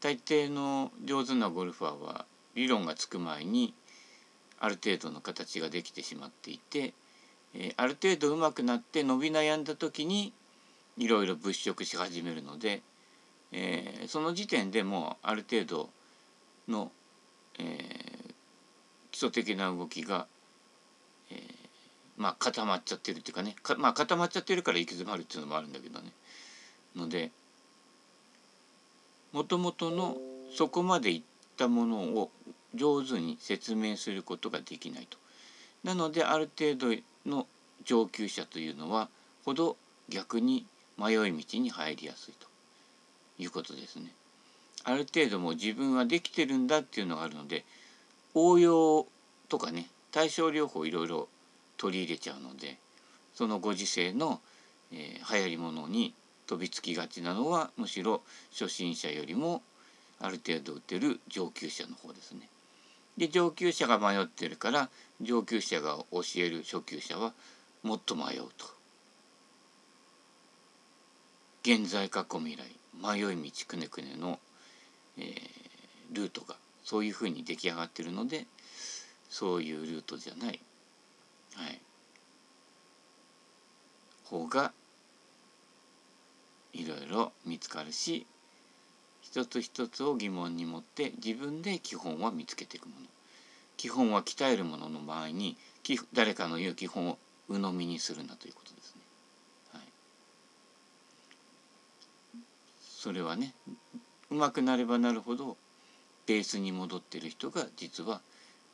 大抵の上手なゴルファーは理論がつく前にある程度の形ができてしまっていて、え、ある程度上手くなって伸び悩んだ時にいろいろ物色し始めるので、え、その時点でもうある程度の、え、基礎的な動きが、え、まあ固まっちゃってるっていうかねまあ固まっちゃってるから行き詰まるっていうのもあるんだけどね。のでもともとのそこまでいったものを上手に説明することができないと。なのである程度の上級者というのはほど逆に迷い道に入りやすいということですね。ある程度も自分はできてるんだっていうのがあるので応用とかね対症療法いろいろ取り入れちゃうのでそのご時世の、えー、流行りものに飛びつきがちなのはむしろ初心者よりもある程度打てる上級者の方ですね。で上級者が迷ってるから上級者が教える初級者はもっと迷うと。現在過去未来迷い道くねくねの、えー、ルートがそういうふうに出来上がってるのでそういうルートじゃない、はい、方がいろいろ見つかるし一つ一つを疑問に持って自分で基本は見つけていくもの基本は鍛えるものの場合に誰かの言う基本を鵜呑みにするなということですね。はい、それはねうまくなればなるほどベースに戻っている人が実は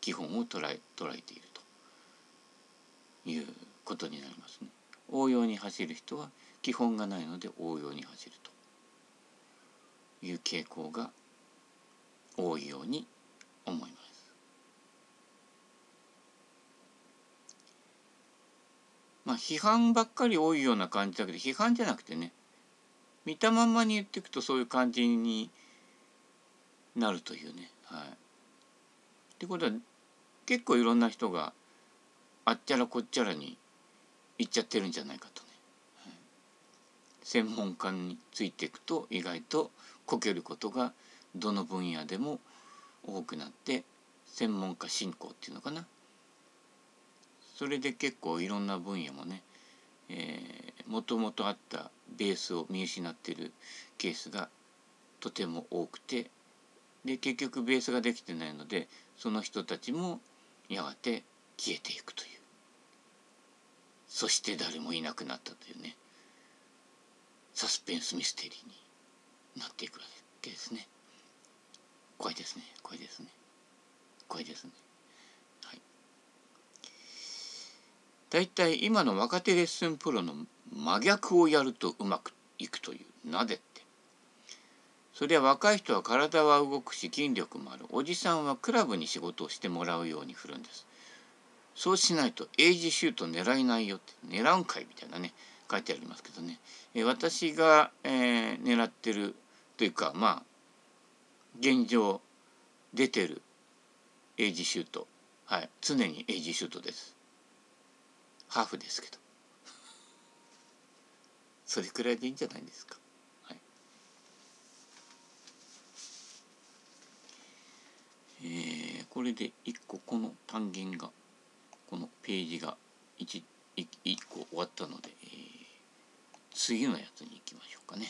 基本を捉え捉えているということになりますね。応用に走る人は基本がないので応用に走るという傾向が多いように思います。まあ批判ばっかり多いような感じだけど批判じゃなくてね見たまんまに言っていくとそういう感じになるというね。はい、ってことは結構いろんな人があっちゃらこっちゃらに言っちゃってるんじゃないかと。専門家についていくと意外とこけることがどの分野でも多くなって専門家信仰っていうのかな。それで結構いろんな分野もねもともとあったベースを見失っているケースがとても多くてで結局ベースができてないのでその人たちもやがて消えていくという。そして誰もいなくなったというね。サスペンスミステリーになっていくわけですね。怖いですね。怖いですね。怖いですね。はい。大体今の若手レッスンプロの真逆をやるとうまくいくという。なぜって。それは若い人は体は動くし筋力もある。おじさんはクラブに仕事をしてもらうように振るんです。そうしないとエイジシュート狙えないよって。狙うんかいみたいなね。書いてありますけどね、え私が、えー、狙ってるというかまあ現状出てるエイジシュート。はい。常にエイジシュートです。ハーフですけど。それくらいでいいんじゃないですか。はい、えー、これで1個この単元がこのページが 1, 1個終わったので、えー、次のやつに行きましょうかね。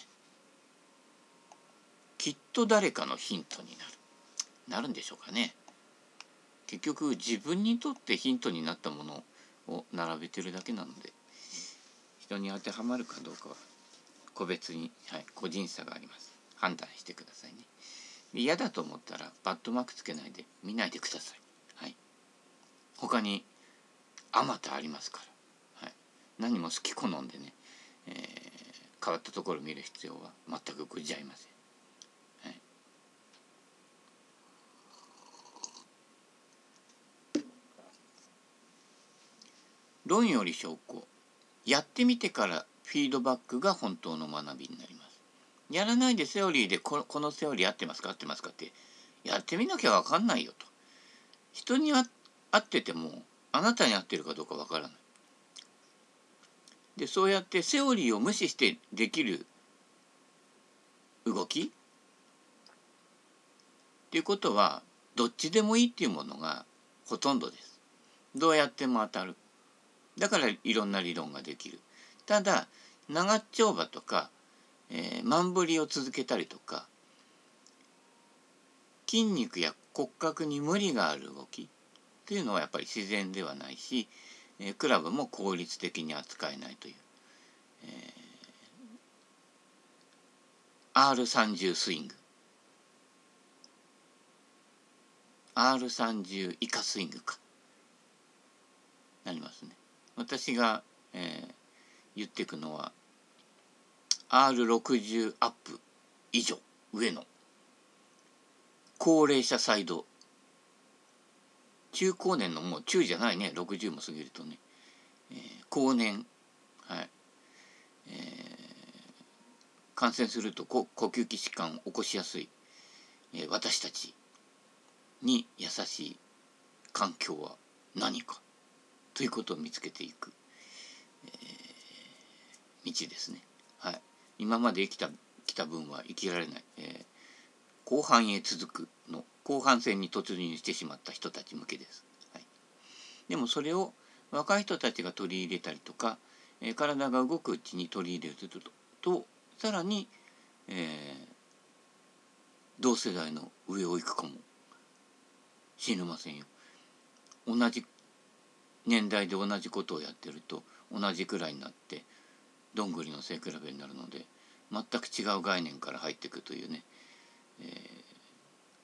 きっと誰かのヒントになる。なるんでしょうかね。結局自分にとってヒントになったものを並べてるだけなので人に当てはまるかどうかは個別に、はい、個人差があります判断してくださいね嫌だと思ったらバットマークつけないで見ないでください、はい、他にあまたありますから、はい、何も好き好んでね、えー、変わったところを見る必要は全くございません。論より証拠。やってみてからフィードバックが本当の学びになります。やらないでセオリーでここのセオリー合ってますか合ってますかってやってみなきゃ分かんないよと。人に合っててもあなたに合ってるかどうか分からない。でそうやってセオリーを無視してできる動き？っていうことはどっちでもいいっていうものがほとんどです。どうやっても当たる。だからいろんな理論ができる。ただ長丁場とか、えー、万振りを続けたりとか筋肉や骨格に無理がある動きというのはやっぱり自然ではないし、え、クラブも効率的に扱えないという、えー、R30 スイング。R30 以下スイングか。なりますね。私が、えー、言っていくのは R60 アップ以上上の高齢者サイド中高年のもう中じゃないね。60も過ぎるとね、えー、後年。はい、えー、感染すると呼吸器疾患を起こしやすい、えー、私たちに優しい環境は何か。ということを見つけていく、えー、道ですね。はい、今まで生きた来た分は生きられない、えー、後半へ続く。の後半戦に突入してしまった人たち向けです。はい、でもそれを若い人たちが取り入れたりとか、えー、体が動くうちに取り入れるととさらに、えー、同世代の上を行くかも死ぬませんよ。同じ年代で同じことをやってると同じくらいになってどんぐりの背比べになるので全く違う概念から入っていくというね、えー、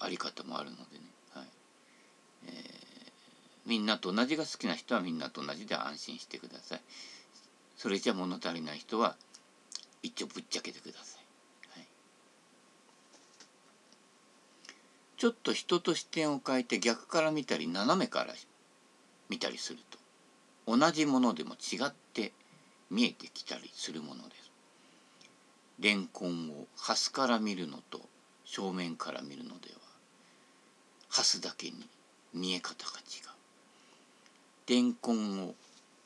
あり方もあるのでね、はい。えー、みんなと同じが好きな人はみんなと同じで安心してください。それじゃ物足りない人は一応ぶっちゃけてください、はい、ちょっと人と視点を変えて逆から見たり斜めから見たりすると同じものでも違って見えてきたりするものです。レンコンをハスから見るのと正面から見るのではハスだけに見え方が違う。レンコンを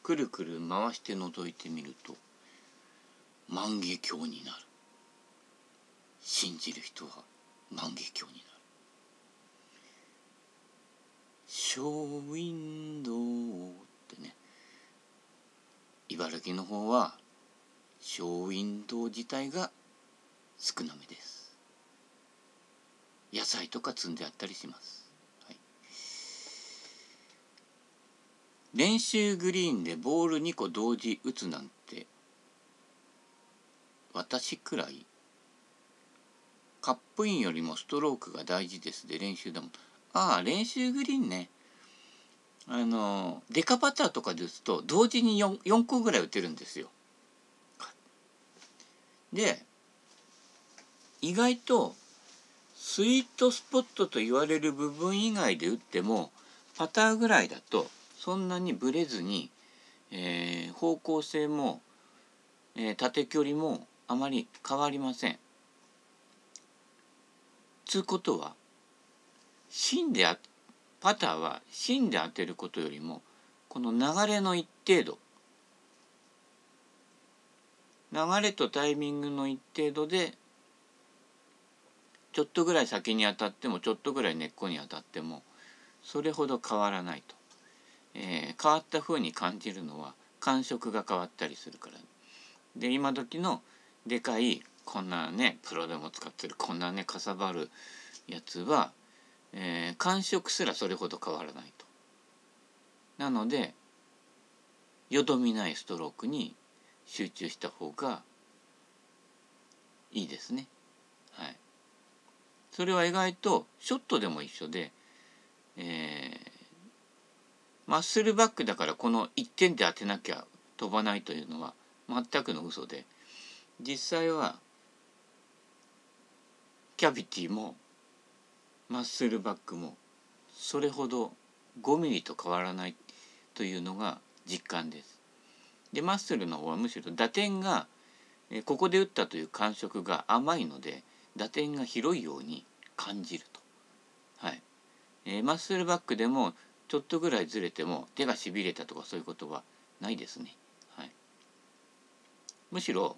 くるくる回して覗いてみると万華鏡になる。信じる人は万華鏡になる。ショーウィンドウってね茨城の方はショーウィンドウ自体が少なめです野菜とか積んであったりします、はい、練習グリーンでボール2個同時打つなんて私くらい？カップインよりもストロークが大事ですで練習だも。んああ練習グリーンね。あのデカパターとかで打つと同時に 4, 4個ぐらい打てるんですよ。で意外とスイートスポットと言われる部分以外で打ってもパターぐらいだとそんなにブレずに、えー、方向性も、えー、縦距離もあまり変わりません。つうことは芯であパターは芯で当てることよりもこの流れの一定度流れとタイミングの一定度でちょっとぐらい先に当たってもちょっとぐらい根っこに当たってもそれほど変わらないと、えー、変わった風に感じるのは感触が変わったりするからで今時のでかいこんなねプロでも使ってるこんなねかさばるやつはえー、感触すらそれほど変わらないと。なのでよどみないストロークに集中した方がいいですね。はい。それは意外とショットでも一緒で、えー、マッスルバックだからこの1点で当てなきゃ飛ばないというのは全くの嘘で実際はキャビティもマッスルバックもそれほど5ミリと変わらないというのが実感です。でマッスルの方はむしろ打点がここで打ったという感触が甘いので打点が広いように感じると。はい、えー、マッスルバックでもちょっとぐらいずれても手がしびれたとかそういうことはないですね。はい、むしろ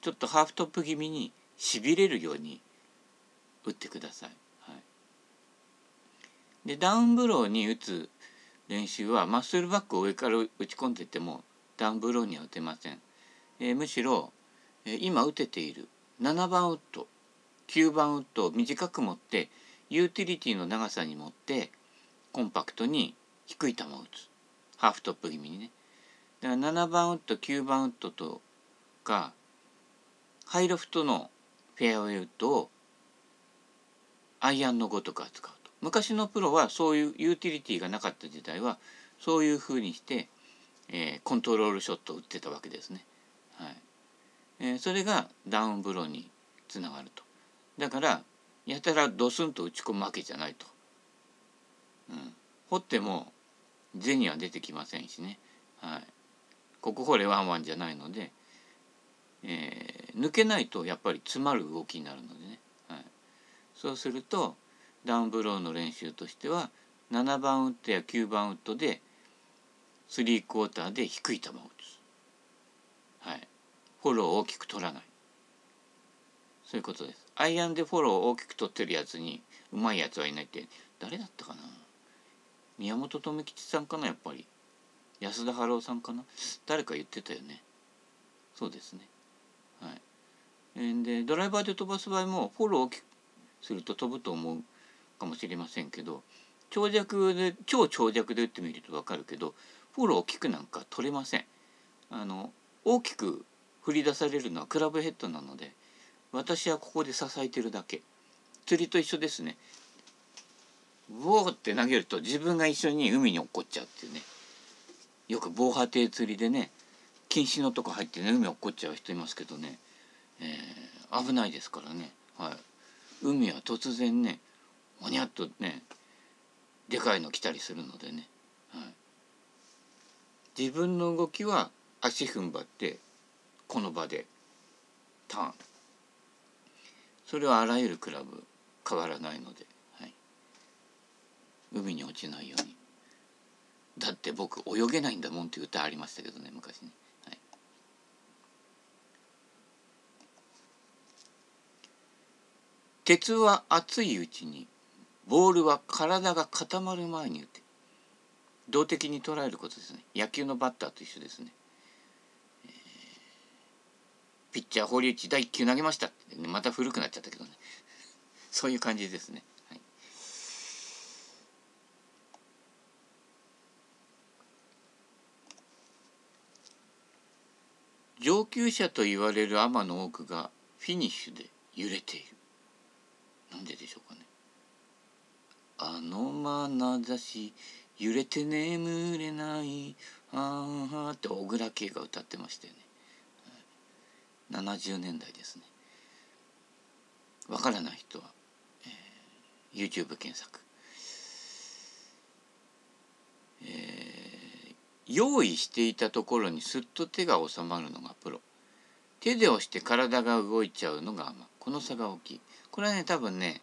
ちょっとハーフトップ気味にしびれるように打ってください。でダウンブローに打つ練習はマッスルバックを上から打ち込んでてもダウンブローには打てません、えー、むしろ、えー、今打てている7番ウッド9番ウッドを短く持ってユーティリティの長さに持ってコンパクトに低い球を打つハーフトップ気味にねだから7番ウッド9番ウッドとかハイロフトのフェアウェイウッドをアイアンのごとく扱うと昔のプロはそういうユーティリティがなかった時代はそういうふうにして、えー、コントロールショットを打ってたわけですね。はいえー、それがダウンブローにつながると。だからやたらドスンと打ち込むわけじゃないと。うん、掘っても銭は出てきませんしね。はい、ここ掘れワンワンじゃないので、えー、抜けないとやっぱり詰まる動きになるのでね。はい、そうするとダウンブローの練習としては7番ウッドや9番ウッドでスリークォーターで低い球を打つ。はい。フォローを大きく取らない。そういうことです。アイアンでフォローを大きく取ってるやつにうまいやつはいないって誰だったかな？宮本富吉さんかなやっぱり。安田春夫さんかな。誰か言ってたよね。そうですね。はい。でドライバーで飛ばす場合もフォローを大きくすると飛ぶと思うかもしれませんけど長尺で超長尺で打ってみると分かるけどフォロー大きくなんか取れません。あの大きく振り出されるのはクラブヘッドなので私はここで支えてるだけ。釣りと一緒ですね。ウォーって投げると自分が一緒に海に落っこっちゃうっていうね。よく防波堤釣りでね禁止のとこ入ってね海落っこっちゃう人いますけどね、えー、危ないですからね、はい、海は突然ねおにゃっとねでかいの来たりするのでね、はい、自分の動きは足踏ん張ってこの場でターン。それはあらゆるクラブ変わらないので、海に落ちないように。だって僕泳げないんだもんっていう歌ありましたけどね昔ね、はい、鉄は熱いうちにボールは体が固まる前に打て。動的に捉えることですね。野球のバッターと一緒ですね。ピッチャー堀内第1球投げましたって、また古くなっちゃったけどね。そういう感じですね、上級者と言われるアマの多くがフィニッシュで揺れている。なんででしょうかね。あの眼差し揺れて眠れない。ああって小倉圭が歌ってましたよね。70年代ですね。わからない人は、えー、YouTube 検索、えー、用意していたところにすっと手が収まるのがプロ。手で押して体が動いちゃうのがこの差が大きい。これはね多分ね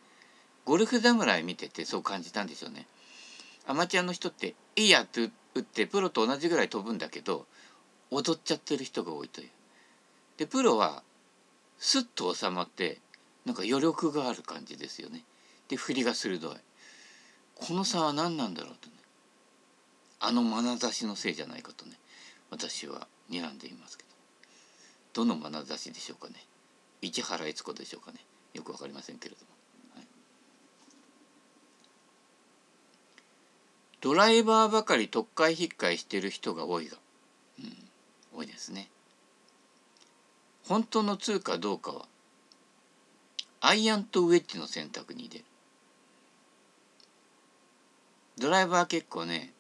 ゴルフ侍見ててそう感じたんでしょうね。アマチュアの人って「いいや」って打ってプロと同じぐらい飛ぶんだけど踊っちゃってる人が多いという。でプロはスッと収まってなんか余力がある感じですよね。で振りが鋭い。この差は何なんだろうとね。あの眼差しのせいじゃないかとね私は睨んでいますけど。どの眼差しでしょうかね。市原悦子でしょうかね。よくわかりませんけれども。はい、ドライバーばかり特会引っかいしてる人が多いが、うん、多いですね。本当の2かどうかはアイアンとウェッジの選択に出る。ドライバー結構ね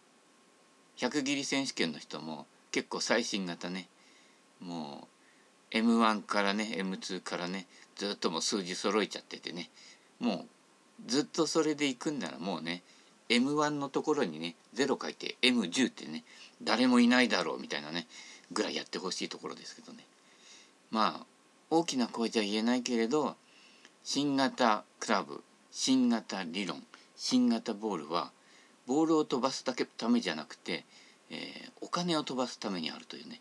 100切り選手権の人も結構最新型ねもう M1 からね M2 からねずっともう数字揃えちゃっててねもうずっとそれでいくんならもうね M1 のところにね0書いて M10 ってね誰もいないだろうみたいなねぐらいやってほしいところですけどね。まあ大きな声じゃ言えないけれど新型クラブ新型理論新型ボールはボールを飛ばすだけためじゃなくて、えー、お金を飛ばすためにあるというね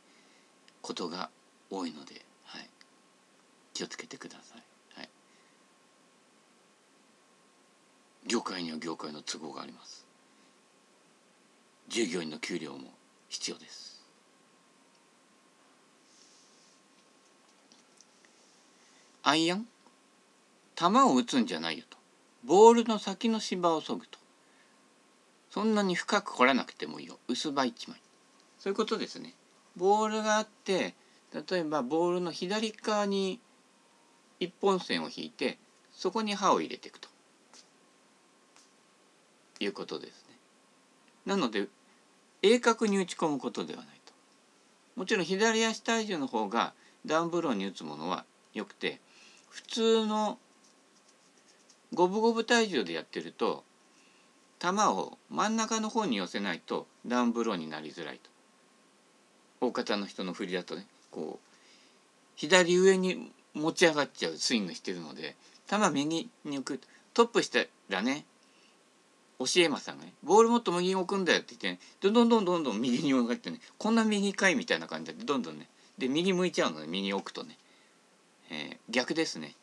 ことが多いので、はい、気をつけてください。はい、業界には業界の都合があります。従業員の給料も必要です。アイアン？球を打つんじゃないよと。ボールの先の芝をそぐと。そんなに深く掘らなくてもいいよ薄葉一枚そういうことですねボールがあって例えばボールの左側に一本線を引いてそこに刃を入れていくということですね。なので鋭角に打ち込むことではないと。もちろん左足体重の方がダウンブローに打つものはよくて普通の五分五分体重でやってると球を真ん中の方に寄せないとダウンブローになりづらいと。大方の人の振りだとねこう左上に持ち上がっちゃうスイングしてるので球右に置く。トップしたらね教えまさんがねボールもっと右に置くんだよって言って、ね、どんどんどんどんどん右に置かってねこんな右かいみたいな感じでどんどんねで右向いちゃうので右に置くとね、えー、逆ですね。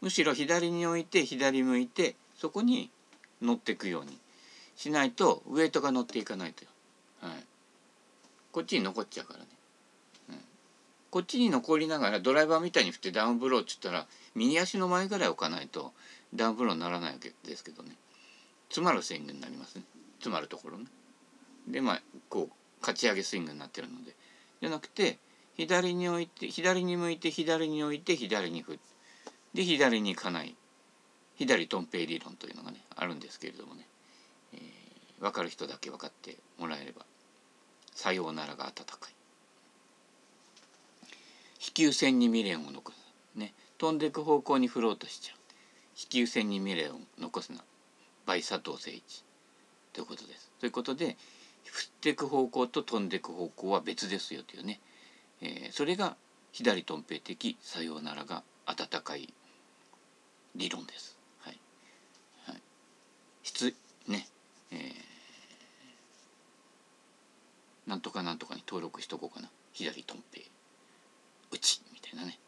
むしろ左に置いて左向いてそこに乗ってくように。しないとウエイトが乗っていかないとはい、こっちに残っちゃうからね。こっちに残りながらドライバーみたいに振ってダウンブローっつったら右足の前ぐらい置かないとダウンブローにならないわけですけどね。詰まるスイングになりますね。詰まるところね。でまあこうかち上げスイングになってるので。じゃなくて左に置いて左に向いて左に置いて左に振ってで左に行かない。左トンペイ理論というのがねあるんですけれどもね、分かる人だけ分かってもらえればさようならが温かい。飛球線に未練を残すね飛んでいく方向に振ろうとしちゃう飛球線に未練を残すな by 佐藤誠一ということですということで振っていく方向と飛んでいく方向は別ですよというね、えー、それが左トンペイ的さようならが温かい理論です。はい。はい。質ね、えー、なんとかなんとかに登録しとこうかな。左トンペイ。うちみたいなね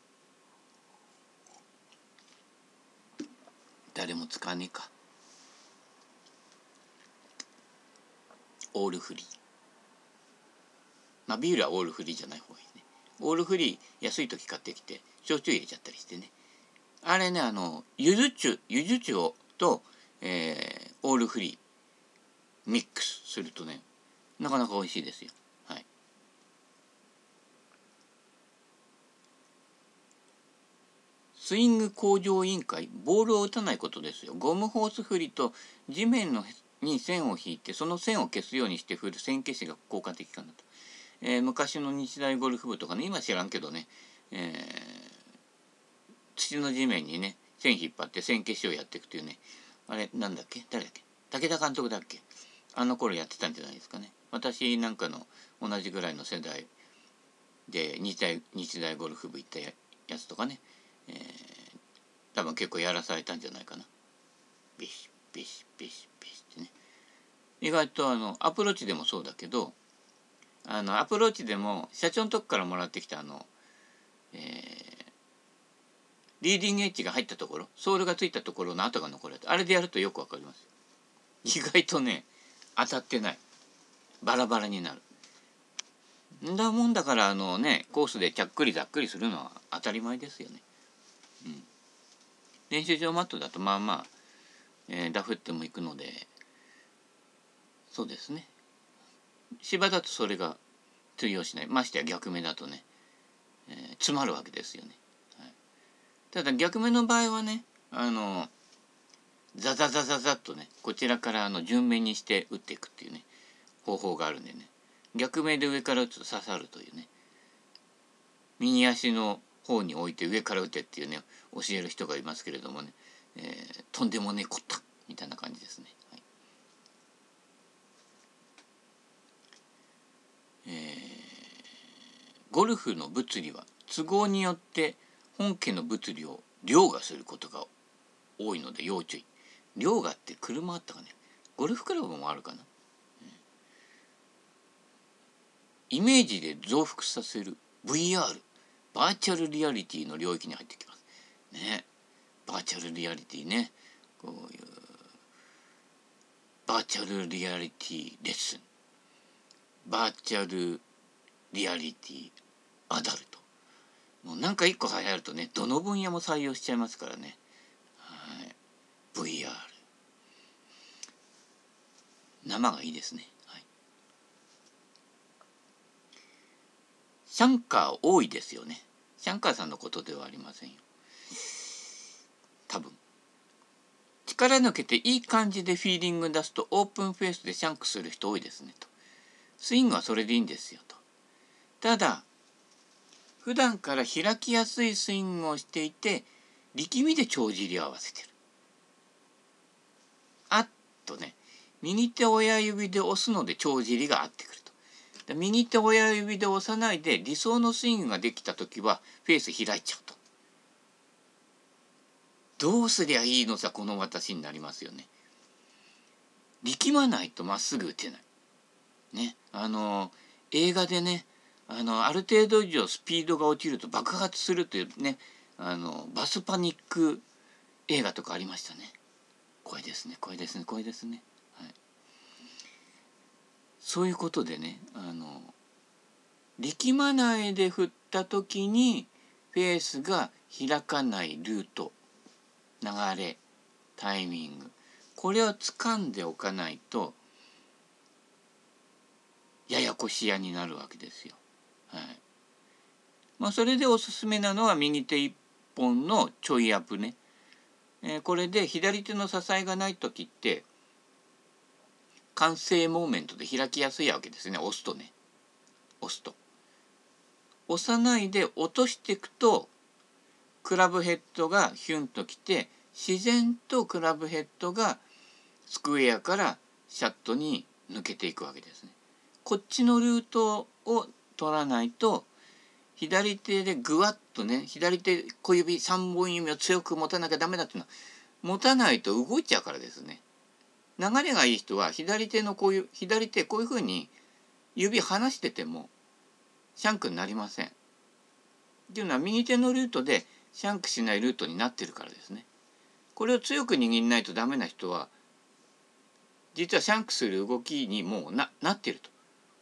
誰も使わねえかオールフリーまあビールはオールフリーじゃない方がいいねオールフリー安い時買ってきて焼酎入れちゃったりしてねあれねあのゆず酒ゆず酒をと、えー、オールフリーミックスするとねなかなか美味しいですよ。はい。スイング向上委員会ボールを打たないことですよ。ゴムホース振りと地面のに線を引いてその線を消すようにして振る線消しが効果的かなと、えー、昔の日大ゴルフ部とかね今知らんけどね、えー、土の地面にね線引っ張って線消しをやっていくというね。あれなんだっけ？誰だっけ？武田監督だっけ？あの頃やってたんじゃないですかね。私なんかの同じぐらいの世代で日大日大ゴルフ部行ったやつとかねえー、多分結構やらされたんじゃないかな。ビシビシビシビシってね。意外とあのアプローチでもそうだけどあのアプローチでも社長のとこからもらってきたあの、えー、リーディングエッジが入ったところソールがついたところの跡が残るあれでやるとよくわかります。意外とね当たってないバラバラになる。んだもんだからあのねコースでちゃっくりざっくりするのは当たり前ですよね。うん、練習場マットだとまあまあ、えー、ダフってもいくのでそうですね。芝だとそれが通用しない。ましてや逆目だとね、えー、詰まるわけですよね、はい、ただ逆目の場合はねあのザザザザザッとねこちらからあの順目にして打っていくっていうね。方法があるんでね。逆目で上から打つと刺さるというね。右足の方に置いて上から打てっていうね教える人がいますけれどもね、えー、とんでもねこったみたいな感じですね。はい、えー、ゴルフの物理は都合によって本家の物理を凌駕することが多いので要注意。凌駕って車あったかね。ゴルフクラブもあるかな、イメージで増幅させる VR バーチャルリアリティの領域に入ってきます。ね。バーチャルリアリティね。こういうバーチャルリアリティレッスンバーチャルリアリティアダルトもうなんか一個流行るとねどの分野も採用しちゃいますからね、はい、VR 生がいいですね、はい、シャンカー多いですよね。シャンカーさんのことではありませんよ。多分。力抜けていい感じでフィーリング出すとオープンフェイスでシャンクする人多いですねと。スイングはそれでいいんですよと。ただ普段から開きやすいスイングをしていて力みで帳尻を合わせてる。あっとね右手親指で押すので帳尻が合ってくる。右手親指で押さないで理想のスイングができた時はフェース開いちゃうとどうすりゃいいのさこの私になりますよね力まないとまっすぐ打てないねあの映画でねあのある程度以上スピードが落ちると爆発するというねあのバスパニック映画とかありましたね。これですねこれですねこれですね。そういうことでねあの力まないで振った時にフェースが開かないルート流れタイミングこれを掴んでおかないとややこしやになるわけですよ。はいまあ、それでおすすめなのは右手一本のちょいアップね。えー、これで左手の支えがない時って完成モーメントで開きやすいわけですね押すとね押すと。押さないで落としていくとクラブヘッドがヒュンときて自然とクラブヘッドがスクエアからシャットに抜けていくわけですね。こっちのルートを取らないと左手でぐわっとね左手小指3本指を強く持たなきゃダメだっていうのは持たないと動いちゃうからですね。流れがいい人は左手のこういう左手こういうふうに指離しててもシャンクになりません。っていうのは右手のルートでシャンクしないルートになってるからですね。これを強く握んないとダメな人は実はシャンクする動きにもうななってると。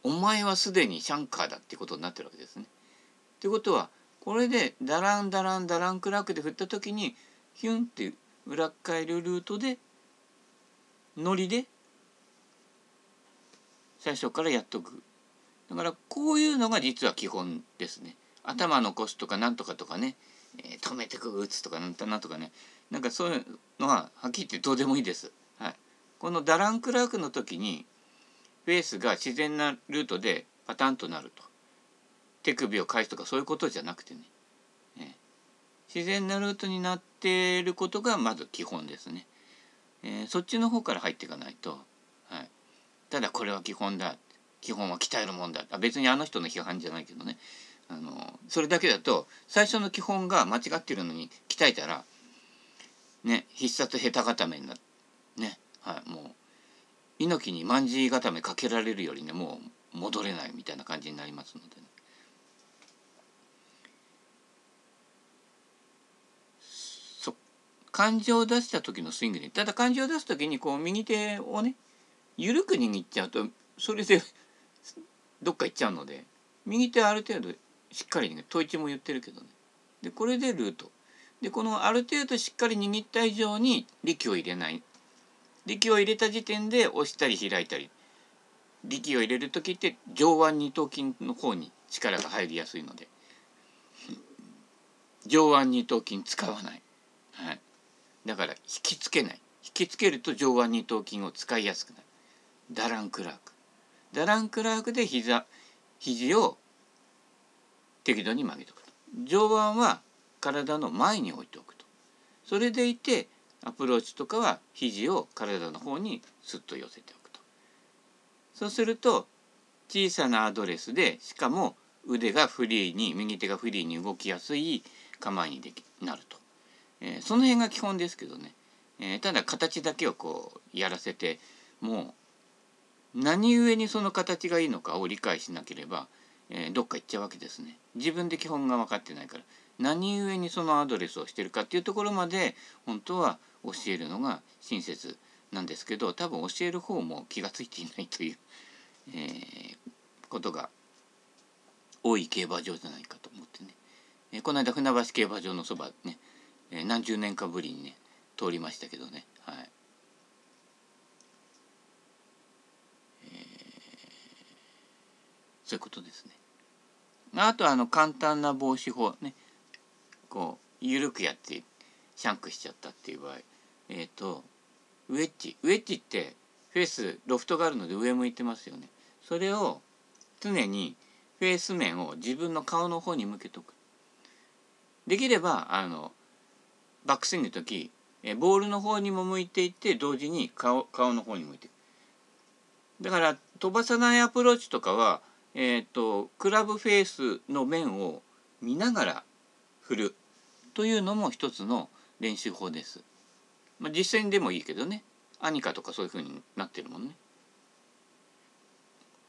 お前はすでにシャンカーだってことになってるわけですね。ということはこれでダランダランダランクラックで振った時にヒュンって裏返るルートでノリで最初からやっとく。だからこういうのが実は基本ですね。頭残すとかなんとかとかね、えー、止めてく打つとかなんとなとかね。なんかそういうのははっきり言ってどうでもいいです。はい、このダランクラークの時にフェースが自然なルートでパタンとなると。手首を返すとかそういうことじゃなくてね。ね自然なルートになっていることがまず基本ですね、えー、そっちの方から入っていかないと、はい、ただこれは基本だ。基本は鍛えるもんだ。あ別にあの人の批判じゃないけどね。あのそれだけだと最初の基本が間違ってるのに鍛えたらね必殺下手固めになってね。はい。もう猪木に卍固めかけられるよりねもう戻れないみたいな感じになりますので、ね、感情を出した時のスイングでただ感情を出す時にこう右手をね緩く握っちゃうとそれでどっか行っちゃうので右手ある程度しっかりね統一も言ってるけどね。でこれでルート。でこのある程度しっかり握った以上に力を入れない。力を入れた時点で押したり開いたり。力を入れる時って上腕二頭筋の方に力が入りやすいので。上腕二頭筋使わな、い、だから引きつけない。引きつけると上腕二頭筋を使いやすくなる。ダランクラーク。ダランクラークで膝肘を適度に曲げておくと。上腕は体の前に置いておくと。それでいてアプローチとかは肘を体の方にスッと寄せておくと。そうすると小さなアドレスでしかも腕がフリーに右手がフリーに動きやすい構えにできなると、えー、その辺が基本ですけどね、えー、ただ形だけをこうやらせてもう何故にその形がいいのかを理解しなければ、えー、どっか行っちゃうわけですね。自分で基本が分かってないから。何故にそのアドレスをしてるかっていうところまで本当は教えるのが親切なんですけど多分教える方も気が付いていないという、えー、ことが多い競馬場じゃないかと思ってね、えー、この間船橋競馬場のそばね、え、何十年かぶりにね通りましたけどね。はい、えー、そういうことですね。あとあの簡単な防止法ね。こう緩くやってシャンクしちゃったっていう場合。えっ、ー、とウェッジ。ウェッジってフェースロフトがあるので上向いてますよね。それを常にフェース面を自分の顔の方に向けとく。できればあのバックスイングの時えボールの方にも向いていて同時に顔顔の方に向いてだから飛ばさないアプローチとかは、えーと、とクラブフェースの面を見ながら振るというのも一つの練習法です。まあ、実践でもいいけどねアニカとかそういうふうになってるもんね。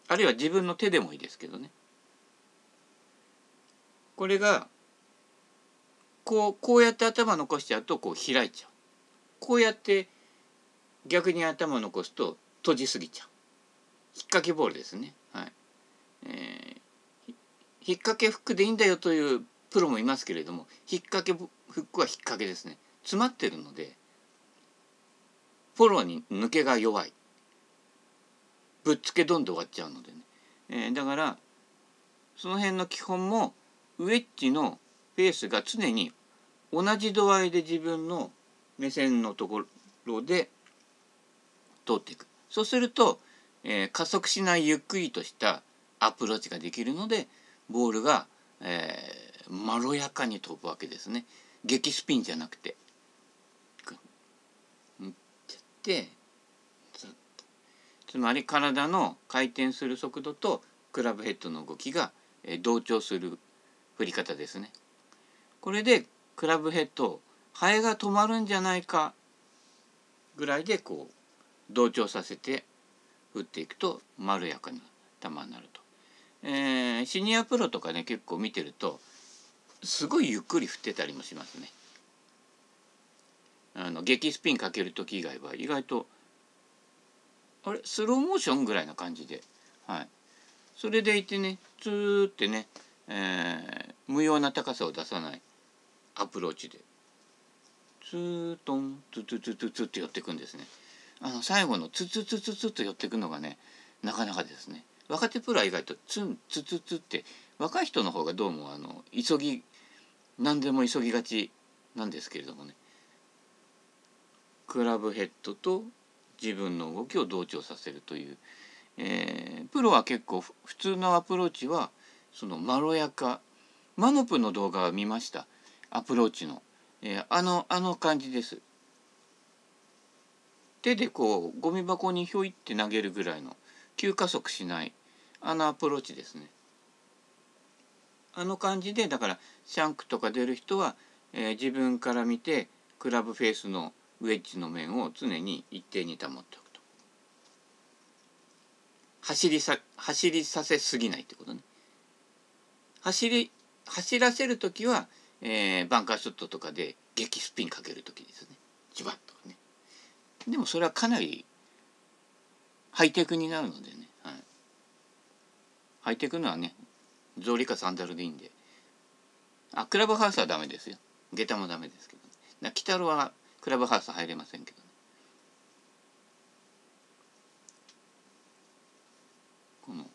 あるいは自分の手でもいいですけどね。これがこうこうやって頭残しちゃうとこう開いちゃう。こうやって逆に頭残すと閉じすぎちゃう。引っ掛けボールですね。はい。えー、引っ掛けフックでいいんだよというプロもいますけれども引っ掛けフックは引っ掛けですね。詰まってるのでフォローに抜けが弱いぶっつけどんで終わっちゃうのでね、えー、だからその辺の基本もウェッジのペースが常に同じ度合いで自分の目線のところで通っていく。そうすると、えー、加速しないゆっくりとしたアプローチができるのでボールが、えー、まろやかに飛ぶわけですね。激スピンじゃなくて。ってつまり体の回転する速度とクラブヘッドの動きが同調する振り方ですね。これでクラブヘッドハエが止まるんじゃないかぐらいでこう同調させて打っていくとまろやかな球になると。えー、シニアプロとかね結構見てるとすごいゆっくり振ってたりもしますね。あの激スピンかける時以外は意外とあれスローモーションぐらいな感じで、はい、それでいてねツーってね、えー、無用な高さを出さないアプローチで。ツートンツツツツツって寄っていくんですね。あの最後のツツツツツと寄っていくのがねなかなかですね。若手プロは意外とツンツツツって若い人の方がどうもあの急ぎ何でも急ぎがちなんですけれどもね。クラブヘッドと自分の動きを同調させるという、えー、プロは結構普通のアプローチはそのまろやか。マノプの動画を見ました。アプローチの、えー、あのあの感じです。手でこうゴミ箱にひょいって投げるぐらいの急加速しないあのアプローチですね。あの感じでだからシャンクとか出る人は、えー、自分から見てクラブフェースのウェッジの面を常に一定に保っておくと。走りさ走りさせすぎないってことね。走り走らせる時は、えー、バンカーショットとかで激スピンかける時ですね。ジバッとね。でもそれはかなりハイテクになるのでね、はい、ハイテクのはね草履かサンダルでいいんで。あクラブハウスはダメですよ。下駄もダメですけど、ね、鬼太郎はクラブハウス入れませんけどね。この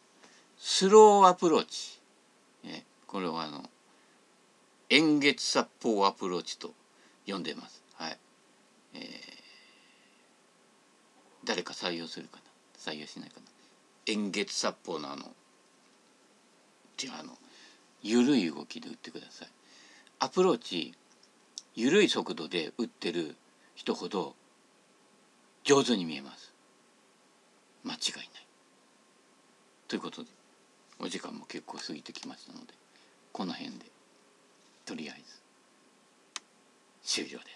スローアプローチ、えこれはあの円月殺法アプローチと呼んでます。はい。えー、誰か採用するかな？採用しないかな？円月殺法のあの違うあの緩い動きで打ってください。アプローチ緩い速度で打ってる人ほど上手に見えます。間違いない。ということでお時間も結構過ぎてきましたのでこの辺で。とりあえず。終了です。